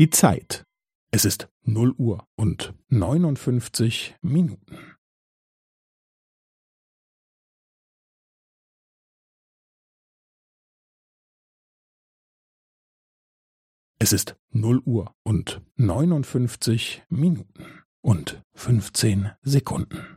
die Zeit. Es ist 0 Uhr und 59 Minuten. Es ist 0 Uhr und 59 Minuten und 15 Sekunden.